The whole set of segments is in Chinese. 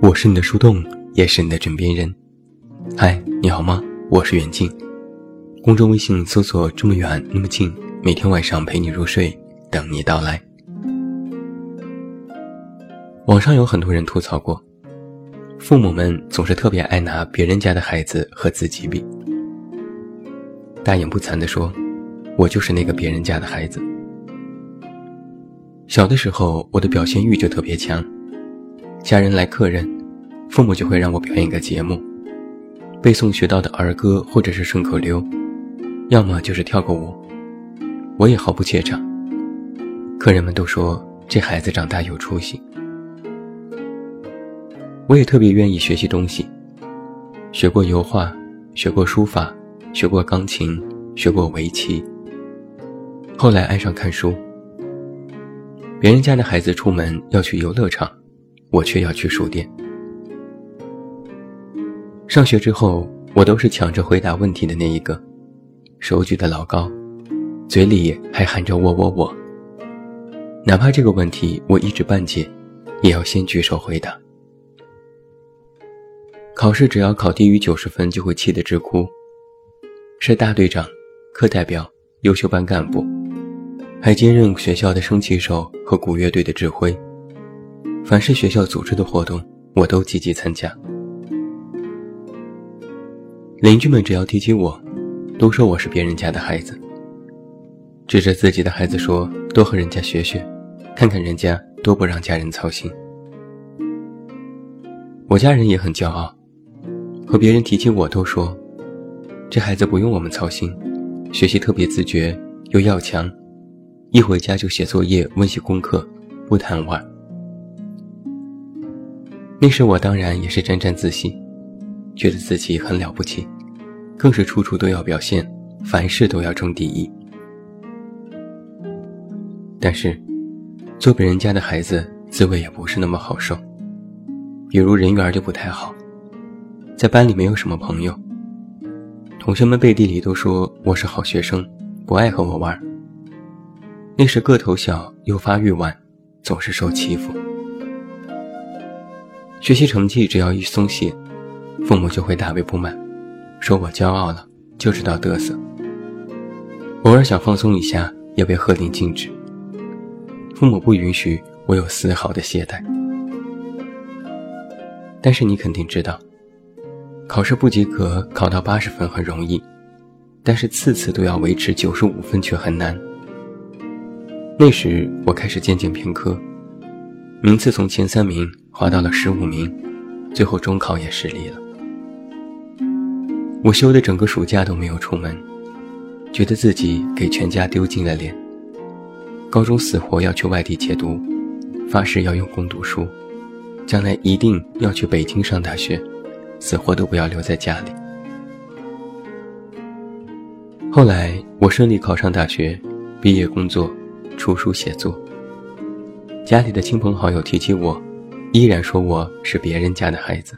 我是你的树洞，也是你的枕边人。嗨，你好吗？我是远近。公众微信搜索“这么远那么近”，每天晚上陪你入睡，等你到来。网上有很多人吐槽过，父母们总是特别爱拿别人家的孩子和自己比。大言不惭地说，我就是那个别人家的孩子。小的时候，我的表现欲就特别强，家人来客人。父母就会让我表演个节目，背诵学到的儿歌或者是顺口溜，要么就是跳个舞，我也毫不怯场。客人们都说这孩子长大有出息，我也特别愿意学习东西，学过油画，学过书法，学过钢琴，学过围棋。后来爱上看书，别人家的孩子出门要去游乐场，我却要去书店。上学之后，我都是抢着回答问题的那一个，手举得老高，嘴里还喊着我我我。哪怕这个问题我一知半解，也要先举手回答。考试只要考低于九十分，就会气得直哭。是大队长、课代表、优秀班干部，还兼任学校的升旗手和鼓乐队的指挥。凡是学校组织的活动，我都积极参加。邻居们只要提起我，都说我是别人家的孩子，指着自己的孩子说：“多和人家学学，看看人家多不让家人操心。”我家人也很骄傲，和别人提起我都说：“这孩子不用我们操心，学习特别自觉又要强，一回家就写作业、温习功课，不贪玩。”那时我当然也是沾沾自喜。觉得自己很了不起，更是处处都要表现，凡事都要争第一。但是，做别人家的孩子，滋味也不是那么好受。比如人缘就不太好，在班里没有什么朋友，同学们背地里都说我是好学生，不爱和我玩。那时个头小又发育晚，总是受欺负。学习成绩只要一松懈。父母就会大为不满，说我骄傲了，就知道嘚瑟。偶尔想放松一下，也被喝令禁止。父母不允许我有丝毫的懈怠。但是你肯定知道，考试不及格，考到八十分很容易，但是次次都要维持九十五分却很难。那时我开始渐渐偏科，名次从前三名滑到了十五名，最后中考也失利了。我休的整个暑假都没有出门，觉得自己给全家丢尽了脸。高中死活要去外地借读，发誓要用功读书，将来一定要去北京上大学，死活都不要留在家里。后来我顺利考上大学，毕业工作，出书写作。家里的亲朋好友提起我，依然说我是别人家的孩子。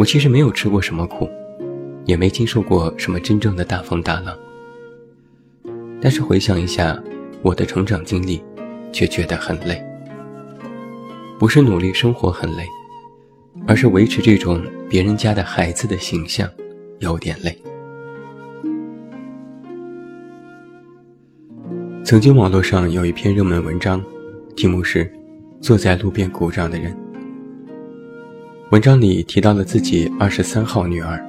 我其实没有吃过什么苦，也没经受过什么真正的大风大浪。但是回想一下我的成长经历，却觉得很累。不是努力生活很累，而是维持这种别人家的孩子的形象有点累。曾经网络上有一篇热门文章，题目是《坐在路边鼓掌的人》。文章里提到了自己二十三号女儿，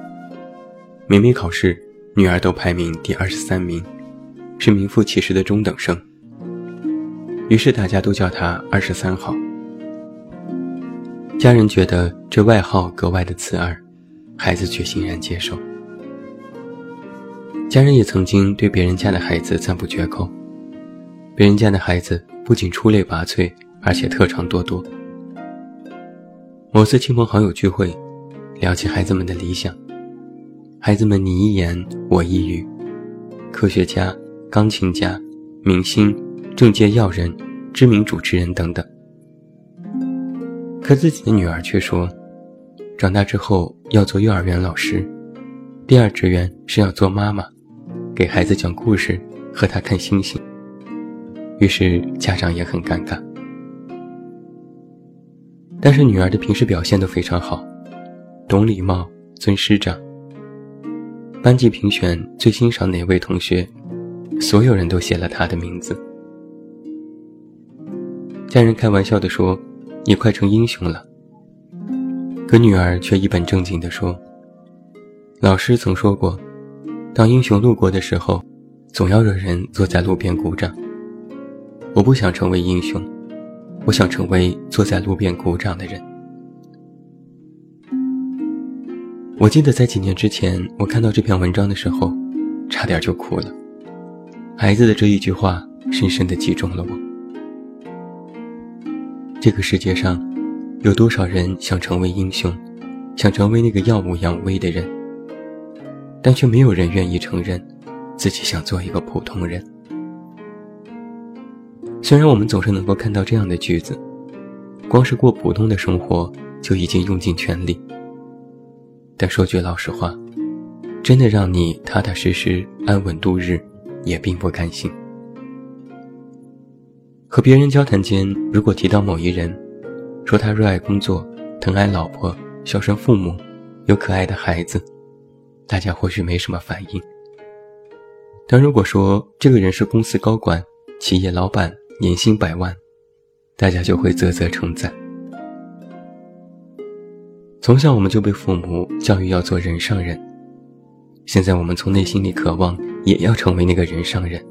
每每考试，女儿都排名第二十三名，是名副其实的中等生。于是大家都叫她二十三号。家人觉得这外号格外的刺耳，孩子却欣然接受。家人也曾经对别人家的孩子赞不绝口，别人家的孩子不仅出类拔萃，而且特长多多。某次亲朋好友聚会，聊起孩子们的理想，孩子们你一言我一语，科学家、钢琴家、明星、政界要人、知名主持人等等。可自己的女儿却说，长大之后要做幼儿园老师，第二志愿是要做妈妈。给孩子讲故事，和他看星星。于是家长也很尴尬。但是女儿的平时表现都非常好，懂礼貌，尊师长。班级评选最欣赏哪位同学，所有人都写了他的名字。家人开玩笑地说：“你快成英雄了。”可女儿却一本正经地说：“老师曾说过。”当英雄路过的时候，总要有人坐在路边鼓掌。我不想成为英雄，我想成为坐在路边鼓掌的人。我记得在几年之前，我看到这篇文章的时候，差点就哭了。孩子的这一句话，深深地击中了我。这个世界上，有多少人想成为英雄，想成为那个耀武扬威的人？但却没有人愿意承认，自己想做一个普通人。虽然我们总是能够看到这样的句子，光是过普通的生活就已经用尽全力。但说句老实话，真的让你踏踏实实、安稳度日，也并不甘心。和别人交谈间，如果提到某一人，说他热爱工作、疼爱老婆、孝顺父母、有可爱的孩子。大家或许没什么反应，但如果说这个人是公司高管、企业老板，年薪百万，大家就会啧啧称赞。从小我们就被父母教育要做人上人，现在我们从内心里渴望也要成为那个人上人。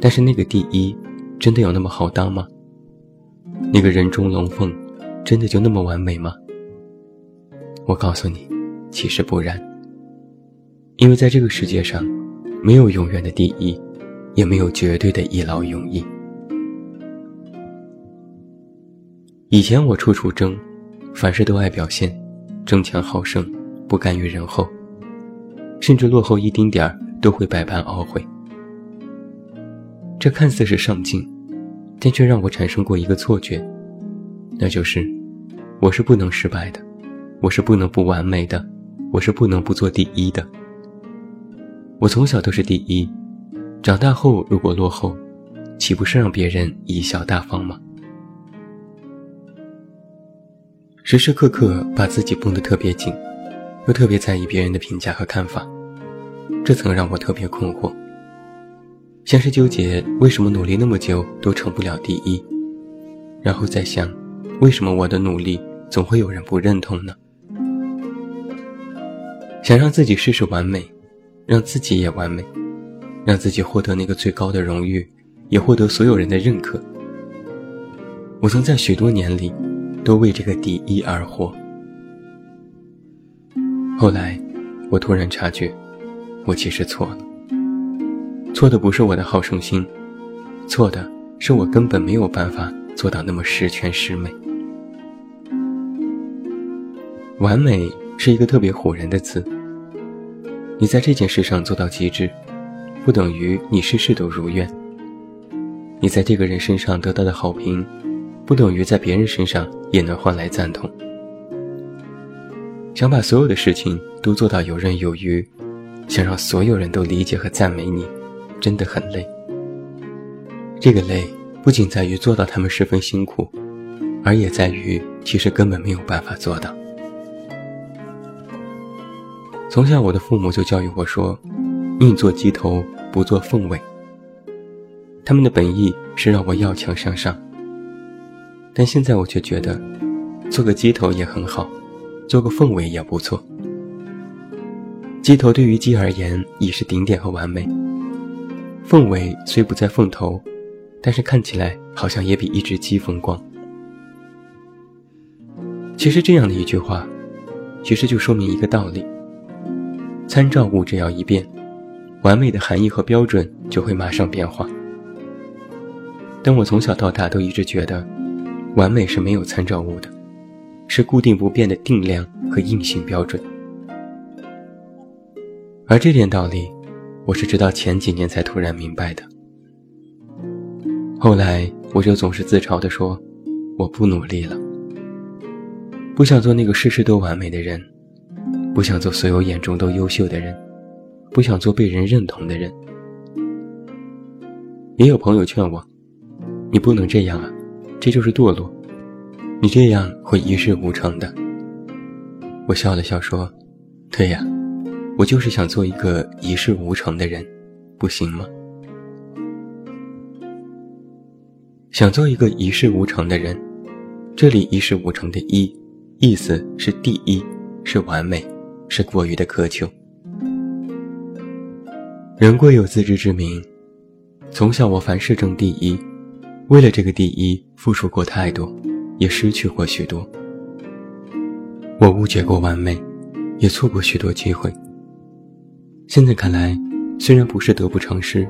但是那个第一，真的有那么好当吗？那个人中龙凤，真的就那么完美吗？我告诉你。其实不然，因为在这个世界上，没有永远的第一，也没有绝对的一劳永逸。以前我处处争，凡事都爱表现，争强好胜，不甘于人后，甚至落后一丁点儿都会百般懊悔。这看似是上进，但却让我产生过一个错觉，那就是我是不能失败的，我是不能不完美的。我是不能不做第一的。我从小都是第一，长大后如果落后，岂不是让别人贻笑大方吗？时时刻刻把自己绷得特别紧，又特别在意别人的评价和看法，这曾让我特别困惑。先是纠结为什么努力那么久都成不了第一，然后再想，为什么我的努力总会有人不认同呢？想让自己事事完美，让自己也完美，让自己获得那个最高的荣誉，也获得所有人的认可。我曾在许多年里，都为这个第一而活。后来，我突然察觉，我其实错了。错的不是我的好胜心，错的是我根本没有办法做到那么十全十美。完美是一个特别唬人的词。你在这件事上做到极致，不等于你事事都如愿。你在这个人身上得到的好评，不等于在别人身上也能换来赞同。想把所有的事情都做到游刃有余，想让所有人都理解和赞美你，真的很累。这个累不仅在于做到他们十分辛苦，而也在于其实根本没有办法做到。从小，我的父母就教育我说：“宁做鸡头，不做凤尾。”他们的本意是让我要强向上。但现在我却觉得，做个鸡头也很好，做个凤尾也不错。鸡头对于鸡而言已是顶点和完美，凤尾虽不在凤头，但是看起来好像也比一只鸡风光。其实这样的一句话，其实就说明一个道理。参照物只要一变，完美的含义和标准就会马上变化。但我从小到大都一直觉得，完美是没有参照物的，是固定不变的定量和硬性标准。而这点道理，我是直到前几年才突然明白的。后来我就总是自嘲地说：“我不努力了，不想做那个事事都完美的人，不想做所有眼中都优秀的人，不想做被人认同的人。”也有朋友劝我：“你不能这样啊，这就是堕落，你这样会一事无成的。”我笑了笑说：“对呀。”我就是想做一个一事无成的人，不行吗？想做一个一事无成的人，这里一事无成的“一”意思是第一，是完美，是过于的苛求。人贵有自知之明，从小我凡事争第一，为了这个第一付出过太多，也失去过许多。我误解过完美，也错过许多机会。现在看来，虽然不是得不偿失，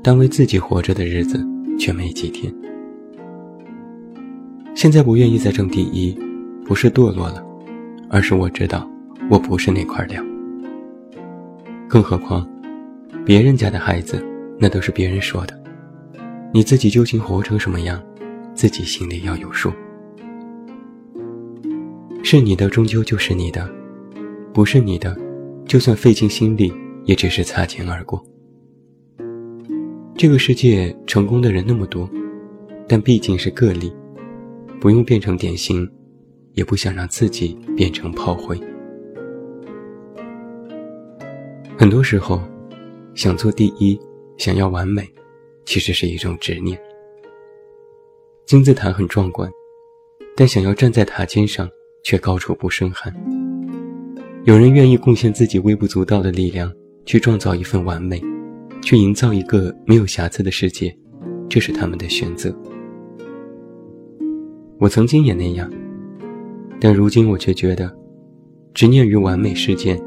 但为自己活着的日子却没几天。现在不愿意再争第一，不是堕落了，而是我知道我不是那块料。更何况，别人家的孩子那都是别人说的，你自己究竟活成什么样，自己心里要有数。是你的终究就是你的，不是你的。就算费尽心力，也只是擦肩而过。这个世界成功的人那么多，但毕竟是个例，不用变成典型，也不想让自己变成炮灰。很多时候，想做第一，想要完美，其实是一种执念。金字塔很壮观，但想要站在塔尖上，却高处不胜寒。有人愿意贡献自己微不足道的力量，去创造一份完美，去营造一个没有瑕疵的世界，这是他们的选择。我曾经也那样，但如今我却觉得，执念于完美事件，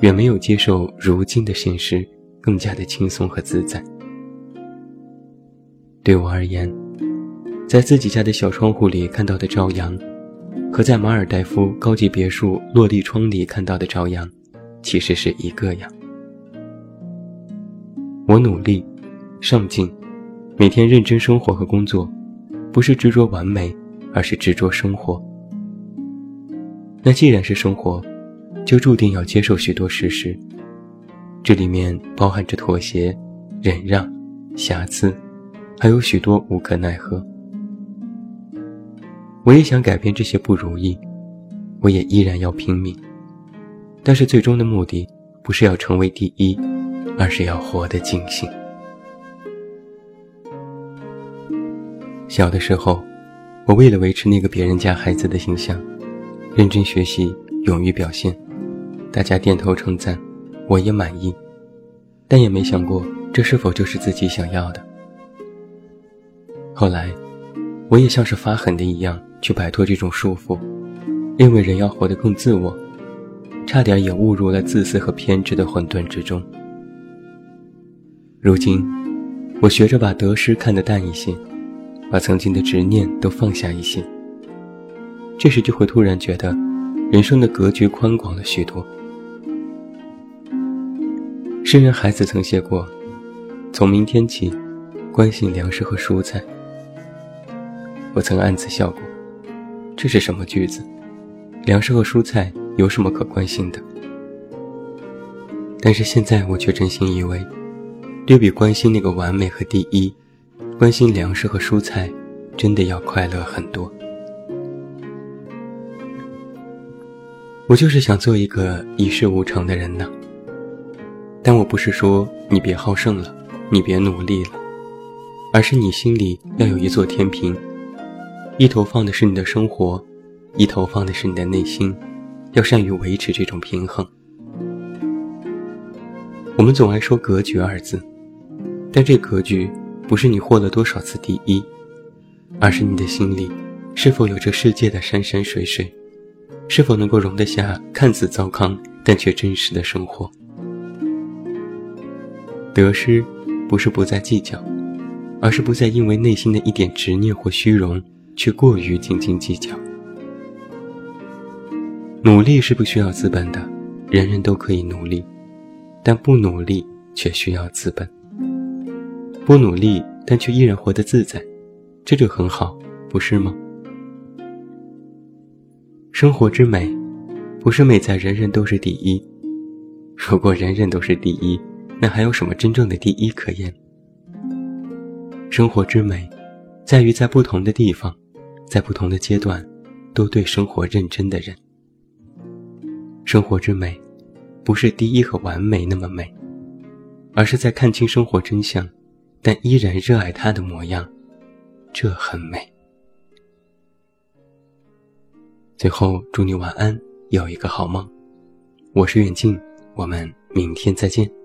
远没有接受如今的现实更加的轻松和自在。对我而言，在自己家的小窗户里看到的朝阳。和在马尔代夫高级别墅落地窗里看到的朝阳，其实是一个样。我努力、上进，每天认真生活和工作，不是执着完美，而是执着生活。那既然是生活，就注定要接受许多事实，这里面包含着妥协、忍让、瑕疵，还有许多无可奈何。我也想改变这些不如意，我也依然要拼命，但是最终的目的不是要成为第一，而是要活得尽兴。小的时候，我为了维持那个别人家孩子的形象，认真学习，勇于表现，大家点头称赞，我也满意，但也没想过这是否就是自己想要的。后来，我也像是发狠的一样。去摆脱这种束缚，认为人要活得更自我，差点也误入了自私和偏执的混沌之中。如今，我学着把得失看得淡一些，把曾经的执念都放下一些。这时就会突然觉得，人生的格局宽广了许多。诗人孩子曾写过：“从明天起，关心粮食和蔬菜。”我曾暗自笑过。这是什么句子？粮食和蔬菜有什么可关心的？但是现在我却真心以为，略比关心那个完美和第一，关心粮食和蔬菜，真的要快乐很多。我就是想做一个一事无成的人呢。但我不是说你别好胜了，你别努力了，而是你心里要有一座天平。一头放的是你的生活，一头放的是你的内心，要善于维持这种平衡。我们总爱说格局二字，但这格局不是你获了多少次第一，而是你的心里是否有这世界的山山水水，是否能够容得下看似糟糠但却真实的生活。得失，不是不再计较，而是不再因为内心的一点执念或虚荣，去过于斤斤计较。努力是不需要资本的，人人都可以努力，但不努力却需要资本。不努力，但却依然活得自在，这就很好，不是吗？生活之美，不是美在人人都是第一。如果人人都是第一，那还有什么真正的第一可言？生活之美，在于在不同的地方，在不同的阶段，都对生活认真的人。生活之美，不是第一和完美那么美，而是在看清生活真相。但依然热爱它的模样，这很美。最后，祝你晚安，有一个好梦。我是远近，我们明天再见。